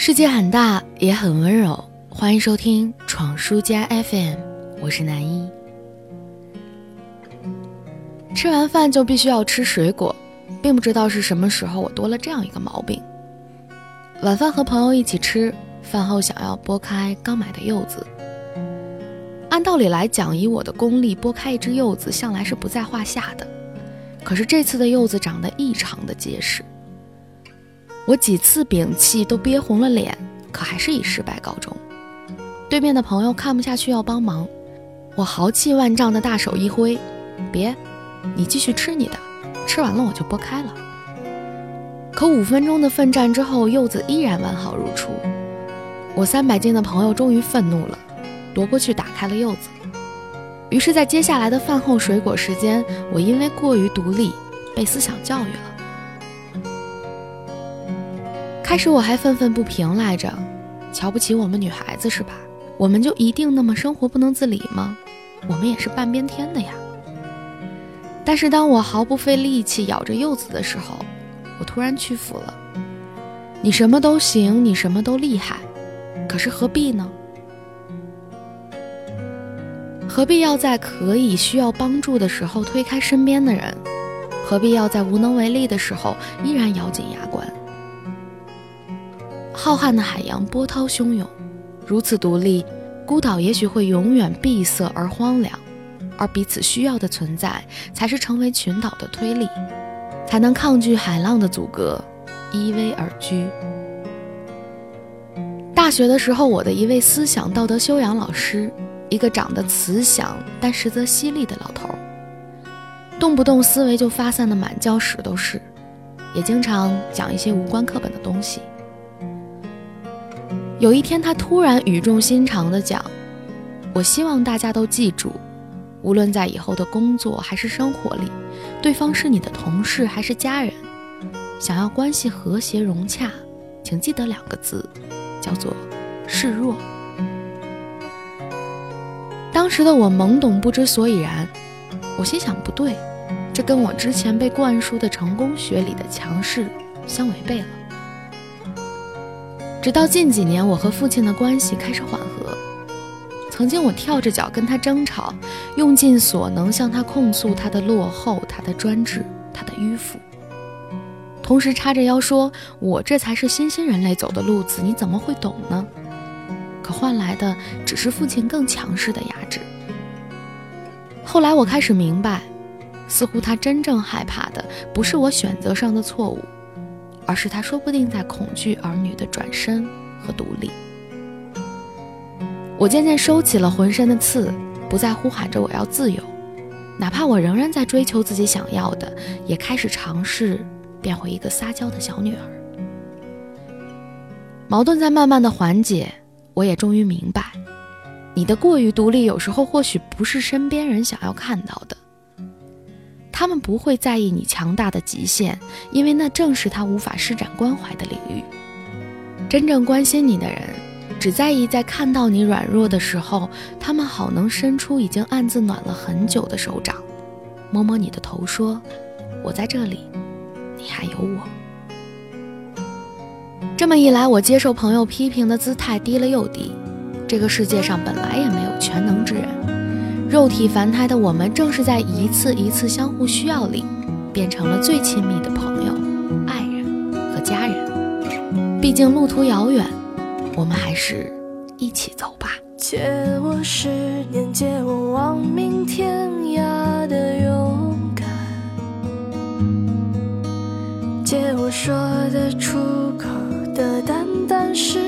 世界很大，也很温柔。欢迎收听闯书家 FM，我是南一。吃完饭就必须要吃水果，并不知道是什么时候我多了这样一个毛病。晚饭和朋友一起吃，饭后想要剥开刚买的柚子。按道理来讲，以我的功力，剥开一只柚子向来是不在话下的。可是这次的柚子长得异常的结实。我几次屏气都憋红了脸，可还是以失败告终。对面的朋友看不下去要帮忙，我豪气万丈的大手一挥：“别，你继续吃你的，吃完了我就剥开了。”可五分钟的奋战之后，柚子依然完好如初。我三百斤的朋友终于愤怒了，夺过去打开了柚子。于是，在接下来的饭后水果时间，我因为过于独立，被思想教育了。开始我还愤愤不平来着，瞧不起我们女孩子是吧？我们就一定那么生活不能自理吗？我们也是半边天的呀。但是当我毫不费力气咬着柚子的时候，我突然屈服了。你什么都行，你什么都厉害，可是何必呢？何必要在可以需要帮助的时候推开身边的人？何必要在无能为力的时候依然咬紧牙关？浩瀚的海洋波涛汹涌，如此独立，孤岛也许会永远闭塞而荒凉，而彼此需要的存在，才是成为群岛的推力，才能抗拒海浪的阻隔，依偎而居。大学的时候，我的一位思想道德修养老师，一个长得慈祥但实则犀利的老头，动不动思维就发散的满教室都是，也经常讲一些无关课本的东西。有一天，他突然语重心长地讲：“我希望大家都记住，无论在以后的工作还是生活里，对方是你的同事还是家人，想要关系和谐融洽，请记得两个字，叫做示弱。”当时的我懵懂不知所以然，我心想不对，这跟我之前被灌输的成功学里的强势相违背了。直到近几年，我和父亲的关系开始缓和。曾经我跳着脚跟他争吵，用尽所能向他控诉他的落后、他的专制、他的迂腐，同时叉着腰说：“我这才是新兴人类走的路子，你怎么会懂呢？”可换来的只是父亲更强势的压制。后来我开始明白，似乎他真正害怕的不是我选择上的错误。而是他说不定在恐惧儿女的转身和独立。我渐渐收起了浑身的刺，不再呼喊着我要自由，哪怕我仍然在追求自己想要的，也开始尝试变回一个撒娇的小女儿。矛盾在慢慢的缓解，我也终于明白，你的过于独立，有时候或许不是身边人想要看到的。他们不会在意你强大的极限，因为那正是他无法施展关怀的领域。真正关心你的人，只在意在看到你软弱的时候，他们好能伸出已经暗自暖了很久的手掌，摸摸你的头，说：“我在这里，你还有我。”这么一来，我接受朋友批评的姿态低了又低。这个世界上本来也没有全能之人。肉体凡胎的我们，正是在一次一次相互需要里，变成了最亲密的朋友、爱人和家人。毕竟路途遥远，我们还是一起走吧。借我十年，借我亡命天涯的勇敢，借我说得出口的淡淡誓